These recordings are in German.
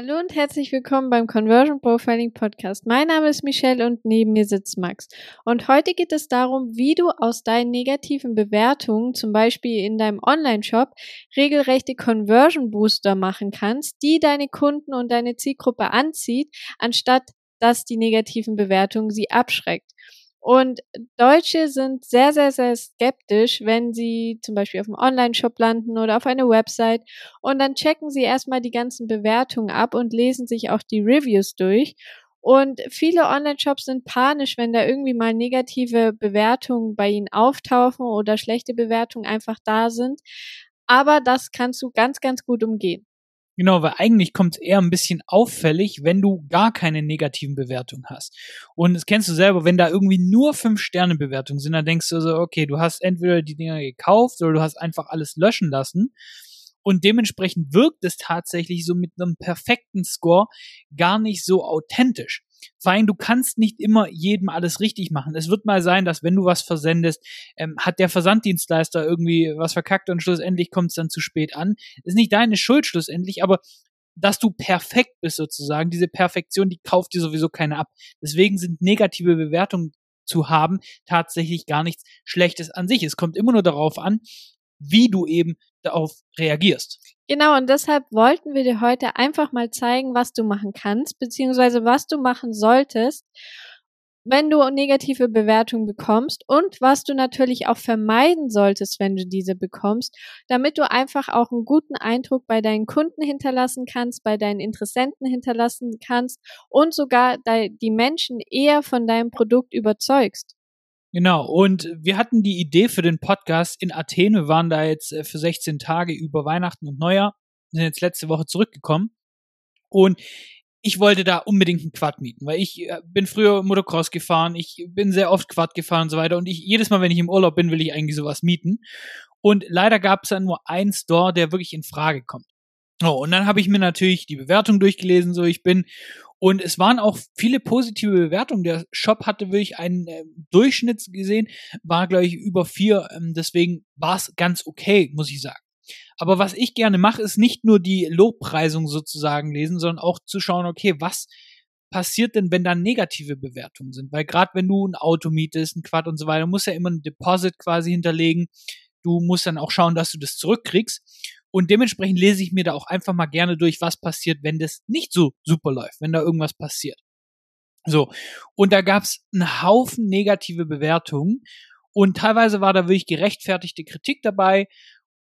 Hallo und herzlich willkommen beim Conversion Profiling Podcast. Mein Name ist Michelle und neben mir sitzt Max. Und heute geht es darum, wie du aus deinen negativen Bewertungen, zum Beispiel in deinem Online-Shop, regelrechte Conversion Booster machen kannst, die deine Kunden und deine Zielgruppe anzieht, anstatt dass die negativen Bewertungen sie abschreckt. Und Deutsche sind sehr, sehr, sehr skeptisch, wenn sie zum Beispiel auf einem Online-Shop landen oder auf eine Website und dann checken sie erstmal die ganzen Bewertungen ab und lesen sich auch die Reviews durch. Und viele Online-Shops sind panisch, wenn da irgendwie mal negative Bewertungen bei ihnen auftauchen oder schlechte Bewertungen einfach da sind. Aber das kannst du ganz, ganz gut umgehen. Genau, weil eigentlich kommt es eher ein bisschen auffällig, wenn du gar keine negativen Bewertungen hast. Und das kennst du selber, wenn da irgendwie nur fünf Sterne Bewertungen sind, dann denkst du so, okay, du hast entweder die Dinger gekauft oder du hast einfach alles löschen lassen. Und dementsprechend wirkt es tatsächlich so mit einem perfekten Score gar nicht so authentisch. Vor du kannst nicht immer jedem alles richtig machen. Es wird mal sein, dass wenn du was versendest, ähm, hat der Versanddienstleister irgendwie was verkackt und schlussendlich kommt es dann zu spät an. ist nicht deine Schuld schlussendlich, aber dass du perfekt bist sozusagen, diese Perfektion, die kauft dir sowieso keiner ab. Deswegen sind negative Bewertungen zu haben tatsächlich gar nichts Schlechtes an sich. Es kommt immer nur darauf an, wie du eben darauf reagierst. Genau, und deshalb wollten wir dir heute einfach mal zeigen, was du machen kannst, beziehungsweise was du machen solltest, wenn du negative Bewertungen bekommst und was du natürlich auch vermeiden solltest, wenn du diese bekommst, damit du einfach auch einen guten Eindruck bei deinen Kunden hinterlassen kannst, bei deinen Interessenten hinterlassen kannst und sogar die Menschen eher von deinem Produkt überzeugst. Genau, und wir hatten die Idee für den Podcast in Athen. Wir waren da jetzt äh, für 16 Tage über Weihnachten und Neujahr, sind jetzt letzte Woche zurückgekommen. Und ich wollte da unbedingt einen Quad mieten, weil ich äh, bin früher Motocross gefahren, ich bin sehr oft Quad gefahren und so weiter. Und ich, jedes Mal, wenn ich im Urlaub bin, will ich eigentlich sowas mieten. Und leider gab es dann nur einen Store, der wirklich in Frage kommt. Oh, und dann habe ich mir natürlich die Bewertung durchgelesen, so ich bin. Und es waren auch viele positive Bewertungen. Der Shop hatte wirklich einen äh, Durchschnitt gesehen, war, glaube ich, über vier. Ähm, deswegen war es ganz okay, muss ich sagen. Aber was ich gerne mache, ist nicht nur die Lobpreisung sozusagen lesen, sondern auch zu schauen, okay, was passiert denn, wenn da negative Bewertungen sind? Weil gerade wenn du ein Auto mietest, ein Quad und so weiter, musst ja immer ein Deposit quasi hinterlegen. Du musst dann auch schauen, dass du das zurückkriegst. Und dementsprechend lese ich mir da auch einfach mal gerne durch, was passiert, wenn das nicht so super läuft, wenn da irgendwas passiert. So, und da gab's einen Haufen negative Bewertungen und teilweise war da wirklich gerechtfertigte Kritik dabei,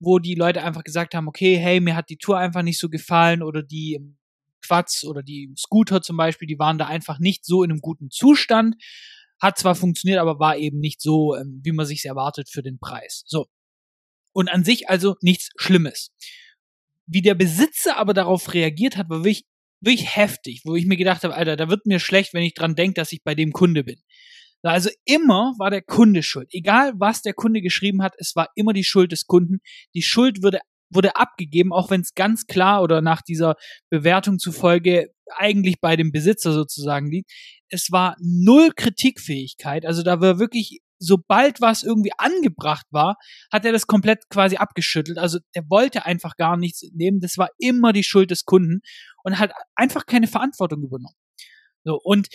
wo die Leute einfach gesagt haben, okay, hey, mir hat die Tour einfach nicht so gefallen oder die Quads oder die Scooter zum Beispiel, die waren da einfach nicht so in einem guten Zustand. Hat zwar funktioniert, aber war eben nicht so, ähm, wie man sich erwartet für den Preis. So. Und an sich also nichts Schlimmes. Wie der Besitzer aber darauf reagiert hat, war wirklich, wirklich heftig, wo ich mir gedacht habe, Alter, da wird mir schlecht, wenn ich dran denke, dass ich bei dem Kunde bin. Also immer war der Kunde schuld. Egal was der Kunde geschrieben hat, es war immer die Schuld des Kunden. Die Schuld wurde, wurde abgegeben, auch wenn es ganz klar oder nach dieser Bewertung zufolge eigentlich bei dem Besitzer sozusagen liegt. Es war null Kritikfähigkeit. Also da war wirklich sobald was irgendwie angebracht war, hat er das komplett quasi abgeschüttelt. Also er wollte einfach gar nichts nehmen. Das war immer die Schuld des Kunden und hat einfach keine Verantwortung übernommen. So, und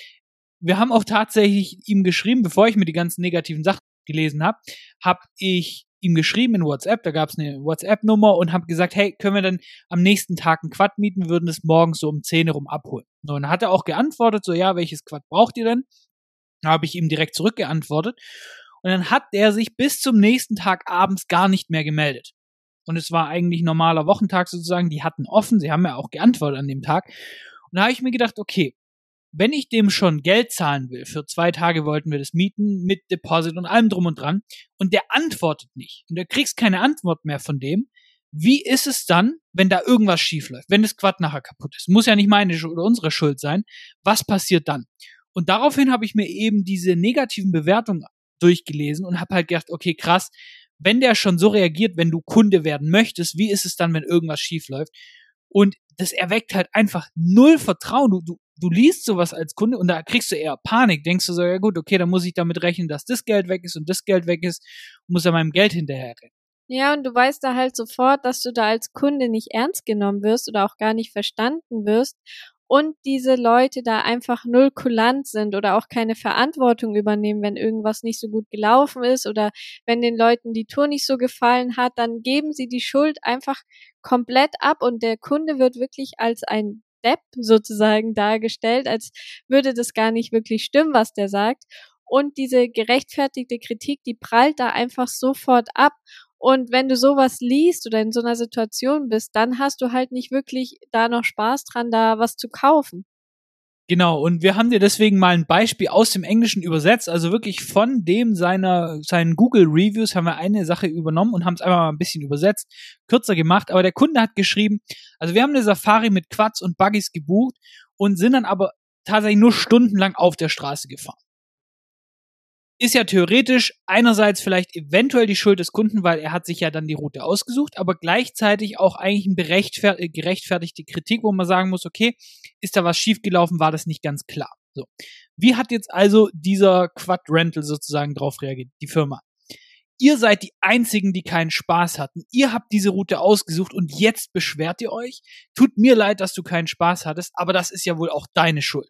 wir haben auch tatsächlich ihm geschrieben, bevor ich mir die ganzen negativen Sachen gelesen habe, habe ich ihm geschrieben in WhatsApp, da gab es eine WhatsApp-Nummer und habe gesagt, hey, können wir dann am nächsten Tag ein Quad mieten, würden es morgens so um 10 rum abholen. So, und dann hat er auch geantwortet, so ja, welches Quad braucht ihr denn? Da habe ich ihm direkt zurückgeantwortet. Und dann hat der sich bis zum nächsten Tag abends gar nicht mehr gemeldet. Und es war eigentlich normaler Wochentag sozusagen. Die hatten offen. Sie haben ja auch geantwortet an dem Tag. Und da habe ich mir gedacht, okay, wenn ich dem schon Geld zahlen will, für zwei Tage wollten wir das mieten, mit Deposit und allem drum und dran, und der antwortet nicht, und du kriegst keine Antwort mehr von dem, wie ist es dann, wenn da irgendwas schief läuft, wenn das Quad nachher kaputt ist? Muss ja nicht meine oder unsere Schuld sein. Was passiert dann? Und daraufhin habe ich mir eben diese negativen Bewertungen durchgelesen und habe halt gedacht, okay, krass, wenn der schon so reagiert, wenn du Kunde werden möchtest, wie ist es dann, wenn irgendwas schief läuft? Und das erweckt halt einfach null Vertrauen. Du, du, du liest sowas als Kunde und da kriegst du eher Panik. Denkst du so, ja gut, okay, dann muss ich damit rechnen, dass das Geld weg ist und das Geld weg ist und muss ja meinem Geld hinterher rennen. Ja, und du weißt da halt sofort, dass du da als Kunde nicht ernst genommen wirst oder auch gar nicht verstanden wirst und diese Leute da einfach null kulant sind oder auch keine Verantwortung übernehmen, wenn irgendwas nicht so gut gelaufen ist oder wenn den Leuten die Tour nicht so gefallen hat, dann geben sie die Schuld einfach komplett ab und der Kunde wird wirklich als ein Depp sozusagen dargestellt, als würde das gar nicht wirklich stimmen, was der sagt. Und diese gerechtfertigte Kritik, die prallt da einfach sofort ab. Und wenn du sowas liest oder in so einer Situation bist, dann hast du halt nicht wirklich da noch Spaß dran, da was zu kaufen. Genau, und wir haben dir deswegen mal ein Beispiel aus dem Englischen übersetzt, also wirklich von dem seiner, seinen Google Reviews haben wir eine Sache übernommen und haben es einfach mal ein bisschen übersetzt, kürzer gemacht, aber der Kunde hat geschrieben, also wir haben eine Safari mit Quads und Buggies gebucht und sind dann aber tatsächlich nur stundenlang auf der Straße gefahren ist ja theoretisch einerseits vielleicht eventuell die Schuld des Kunden, weil er hat sich ja dann die Route ausgesucht, aber gleichzeitig auch eigentlich eine äh, gerechtfertigte Kritik, wo man sagen muss, okay, ist da was schiefgelaufen, war das nicht ganz klar. So. Wie hat jetzt also dieser Quad Rental sozusagen drauf reagiert, die Firma? Ihr seid die einzigen, die keinen Spaß hatten. Ihr habt diese Route ausgesucht und jetzt beschwert ihr euch? Tut mir leid, dass du keinen Spaß hattest, aber das ist ja wohl auch deine Schuld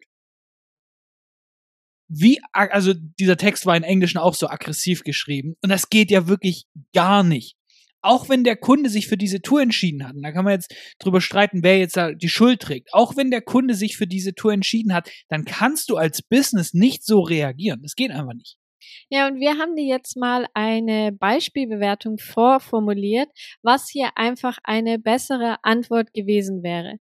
wie, also dieser Text war in Englischen auch so aggressiv geschrieben und das geht ja wirklich gar nicht. Auch wenn der Kunde sich für diese Tour entschieden hat, und da kann man jetzt drüber streiten, wer jetzt da die Schuld trägt. Auch wenn der Kunde sich für diese Tour entschieden hat, dann kannst du als Business nicht so reagieren. Das geht einfach nicht. Ja, und wir haben dir jetzt mal eine Beispielbewertung vorformuliert, was hier einfach eine bessere Antwort gewesen wäre.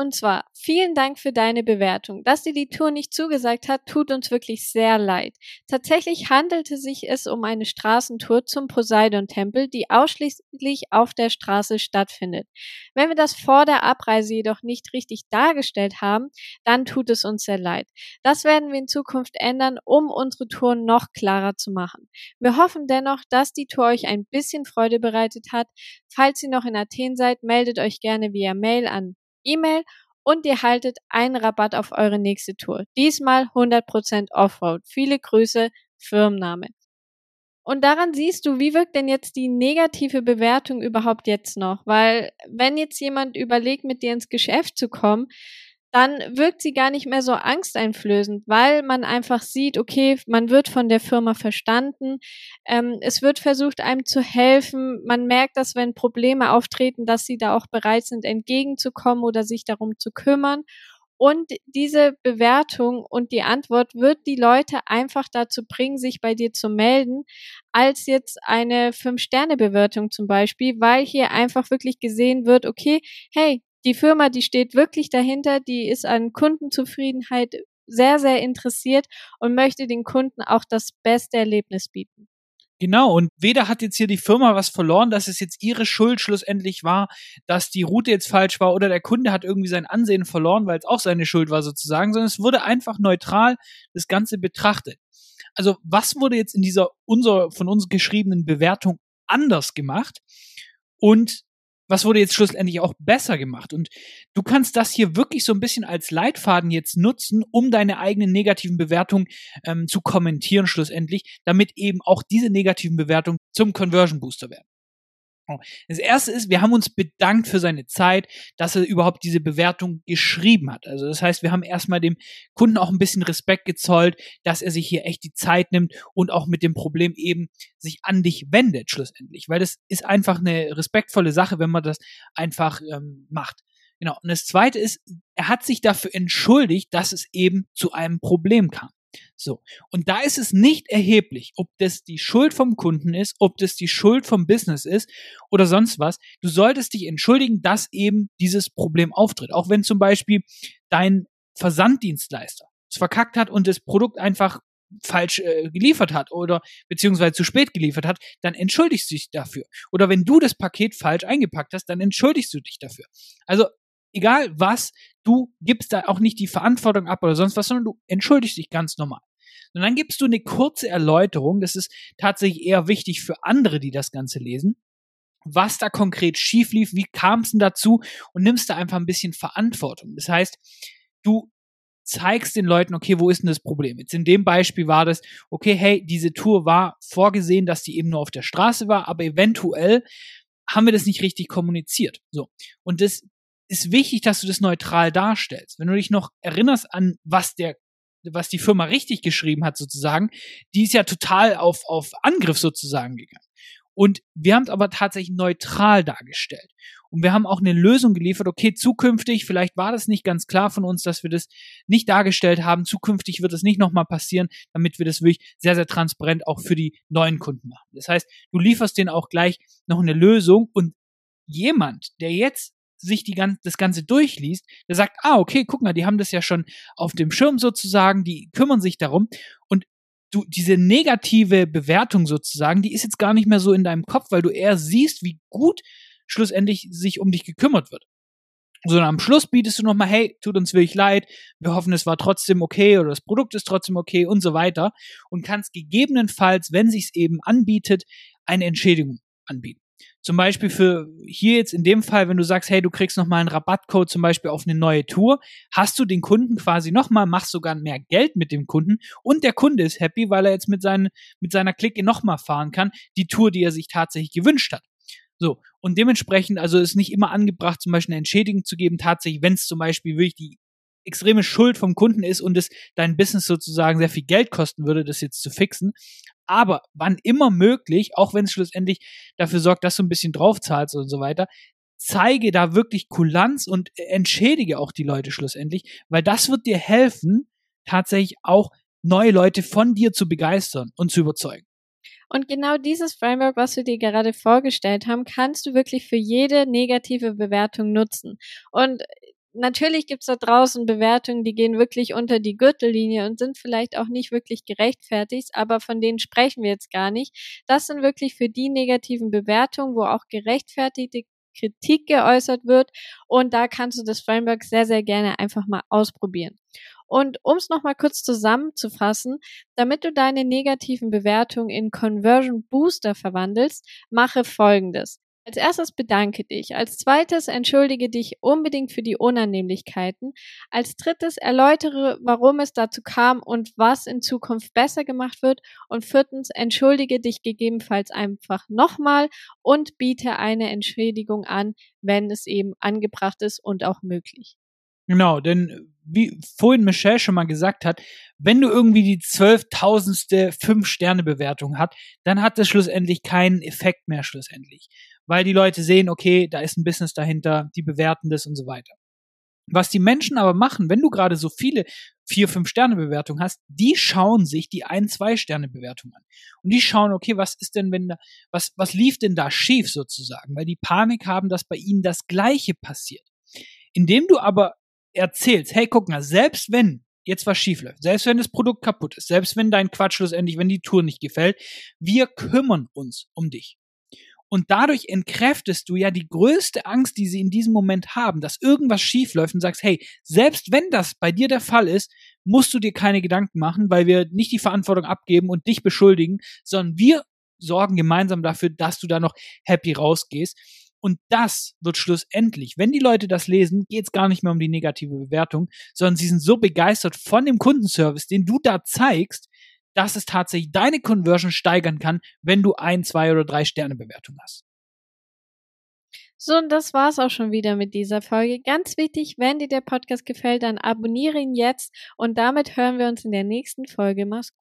Und zwar, vielen Dank für deine Bewertung. Dass dir die Tour nicht zugesagt hat, tut uns wirklich sehr leid. Tatsächlich handelte sich es um eine Straßentour zum Poseidon-Tempel, die ausschließlich auf der Straße stattfindet. Wenn wir das vor der Abreise jedoch nicht richtig dargestellt haben, dann tut es uns sehr leid. Das werden wir in Zukunft ändern, um unsere Tour noch klarer zu machen. Wir hoffen dennoch, dass die Tour euch ein bisschen Freude bereitet hat. Falls ihr noch in Athen seid, meldet euch gerne via Mail an E-Mail und ihr haltet einen Rabatt auf eure nächste Tour. Diesmal 100% Offroad. Viele Grüße, Firmenname. Und daran siehst du, wie wirkt denn jetzt die negative Bewertung überhaupt jetzt noch? Weil wenn jetzt jemand überlegt, mit dir ins Geschäft zu kommen, dann wirkt sie gar nicht mehr so angsteinflößend, weil man einfach sieht, okay, man wird von der Firma verstanden, ähm, es wird versucht, einem zu helfen, man merkt, dass wenn Probleme auftreten, dass sie da auch bereit sind, entgegenzukommen oder sich darum zu kümmern. Und diese Bewertung und die Antwort wird die Leute einfach dazu bringen, sich bei dir zu melden, als jetzt eine Fünf-Sterne-Bewertung zum Beispiel, weil hier einfach wirklich gesehen wird, okay, hey, die Firma, die steht wirklich dahinter, die ist an Kundenzufriedenheit sehr, sehr interessiert und möchte den Kunden auch das beste Erlebnis bieten. Genau, und weder hat jetzt hier die Firma was verloren, dass es jetzt ihre Schuld schlussendlich war, dass die Route jetzt falsch war oder der Kunde hat irgendwie sein Ansehen verloren, weil es auch seine Schuld war sozusagen, sondern es wurde einfach neutral das Ganze betrachtet. Also was wurde jetzt in dieser unser, von uns geschriebenen Bewertung anders gemacht? Und was wurde jetzt schlussendlich auch besser gemacht. Und du kannst das hier wirklich so ein bisschen als Leitfaden jetzt nutzen, um deine eigenen negativen Bewertungen ähm, zu kommentieren schlussendlich, damit eben auch diese negativen Bewertungen zum Conversion Booster werden. Das erste ist, wir haben uns bedankt für seine Zeit, dass er überhaupt diese Bewertung geschrieben hat. Also das heißt, wir haben erstmal dem Kunden auch ein bisschen Respekt gezollt, dass er sich hier echt die Zeit nimmt und auch mit dem Problem eben sich an dich wendet schlussendlich, weil das ist einfach eine respektvolle Sache, wenn man das einfach ähm, macht. Genau. Und das zweite ist, er hat sich dafür entschuldigt, dass es eben zu einem Problem kam. So. Und da ist es nicht erheblich, ob das die Schuld vom Kunden ist, ob das die Schuld vom Business ist oder sonst was. Du solltest dich entschuldigen, dass eben dieses Problem auftritt. Auch wenn zum Beispiel dein Versanddienstleister es verkackt hat und das Produkt einfach falsch äh, geliefert hat oder beziehungsweise zu spät geliefert hat, dann entschuldigst du dich dafür. Oder wenn du das Paket falsch eingepackt hast, dann entschuldigst du dich dafür. Also egal was, du gibst da auch nicht die Verantwortung ab oder sonst was, sondern du entschuldigst dich ganz normal. Und dann gibst du eine kurze Erläuterung, das ist tatsächlich eher wichtig für andere, die das Ganze lesen, was da konkret schief lief, wie kam es denn dazu und nimmst da einfach ein bisschen Verantwortung. Das heißt, du zeigst den Leuten, okay, wo ist denn das Problem? Jetzt in dem Beispiel war das, okay, hey, diese Tour war vorgesehen, dass die eben nur auf der Straße war, aber eventuell haben wir das nicht richtig kommuniziert. So. Und das ist wichtig, dass du das neutral darstellst. Wenn du dich noch erinnerst an, was der was die Firma richtig geschrieben hat sozusagen, die ist ja total auf, auf Angriff sozusagen gegangen. Und wir haben es aber tatsächlich neutral dargestellt. Und wir haben auch eine Lösung geliefert, okay, zukünftig, vielleicht war das nicht ganz klar von uns, dass wir das nicht dargestellt haben, zukünftig wird es nicht nochmal passieren, damit wir das wirklich sehr, sehr transparent auch für die neuen Kunden machen. Das heißt, du lieferst denen auch gleich noch eine Lösung und jemand, der jetzt sich die ganz, das Ganze durchliest, der sagt, ah, okay, guck mal, die haben das ja schon auf dem Schirm sozusagen, die kümmern sich darum und du, diese negative Bewertung sozusagen, die ist jetzt gar nicht mehr so in deinem Kopf, weil du eher siehst, wie gut schlussendlich sich um dich gekümmert wird. Sondern am Schluss bietest du nochmal, hey, tut uns wirklich leid, wir hoffen, es war trotzdem okay oder das Produkt ist trotzdem okay und so weiter und kannst gegebenenfalls, wenn sich's eben anbietet, eine Entschädigung anbieten. Zum Beispiel für hier jetzt in dem Fall, wenn du sagst, hey, du kriegst nochmal einen Rabattcode zum Beispiel auf eine neue Tour, hast du den Kunden quasi nochmal, machst sogar mehr Geld mit dem Kunden und der Kunde ist happy, weil er jetzt mit, seinen, mit seiner Clique nochmal fahren kann, die Tour, die er sich tatsächlich gewünscht hat. So, und dementsprechend, also ist nicht immer angebracht, zum Beispiel eine Entschädigung zu geben, tatsächlich, wenn es zum Beispiel wirklich die extreme Schuld vom Kunden ist und es dein Business sozusagen sehr viel Geld kosten würde, das jetzt zu fixen. Aber wann immer möglich, auch wenn es schlussendlich dafür sorgt, dass du ein bisschen draufzahlst und so weiter, zeige da wirklich Kulanz und entschädige auch die Leute schlussendlich, weil das wird dir helfen, tatsächlich auch neue Leute von dir zu begeistern und zu überzeugen. Und genau dieses Framework, was wir dir gerade vorgestellt haben, kannst du wirklich für jede negative Bewertung nutzen. Und natürlich gibt's da draußen Bewertungen, die gehen wirklich unter die Gürtellinie und sind vielleicht auch nicht wirklich gerechtfertigt, aber von denen sprechen wir jetzt gar nicht. Das sind wirklich für die negativen Bewertungen, wo auch gerechtfertigte Kritik geäußert wird und da kannst du das Framework sehr, sehr gerne einfach mal ausprobieren. Und um es nochmal kurz zusammenzufassen, damit du deine negativen Bewertungen in Conversion Booster verwandelst, mache folgendes. Als erstes bedanke dich. Als zweites entschuldige dich unbedingt für die Unannehmlichkeiten. Als drittes erläutere, warum es dazu kam und was in Zukunft besser gemacht wird. Und viertens entschuldige dich gegebenenfalls einfach nochmal und biete eine Entschädigung an, wenn es eben angebracht ist und auch möglich. Genau, denn wie vorhin Michelle schon mal gesagt hat, wenn du irgendwie die zwölftausendste Fünf-Sterne-Bewertung hat, dann hat das schlussendlich keinen Effekt mehr schlussendlich weil die Leute sehen, okay, da ist ein Business dahinter, die bewerten das und so weiter. Was die Menschen aber machen, wenn du gerade so viele vier, fünf Sterne Bewertungen hast, die schauen sich die ein, zwei Sterne Bewertung an. Und die schauen, okay, was ist denn, wenn da, was, was lief denn da schief sozusagen? Weil die Panik haben, dass bei ihnen das Gleiche passiert. Indem du aber erzählst, hey, guck mal, selbst wenn jetzt was schief läuft, selbst wenn das Produkt kaputt ist, selbst wenn dein Quatsch schlussendlich, wenn die Tour nicht gefällt, wir kümmern uns um dich. Und dadurch entkräftest du ja die größte Angst, die sie in diesem Moment haben, dass irgendwas schief läuft und sagst, hey, selbst wenn das bei dir der Fall ist, musst du dir keine Gedanken machen, weil wir nicht die Verantwortung abgeben und dich beschuldigen, sondern wir sorgen gemeinsam dafür, dass du da noch happy rausgehst. Und das wird schlussendlich, wenn die Leute das lesen, geht es gar nicht mehr um die negative Bewertung, sondern sie sind so begeistert von dem Kundenservice, den du da zeigst, dass es tatsächlich deine Conversion steigern kann, wenn du ein, zwei oder drei Sterne Bewertung hast. So, und das war's auch schon wieder mit dieser Folge. Ganz wichtig, wenn dir der Podcast gefällt, dann abonniere ihn jetzt und damit hören wir uns in der nächsten Folge. Mach's gut.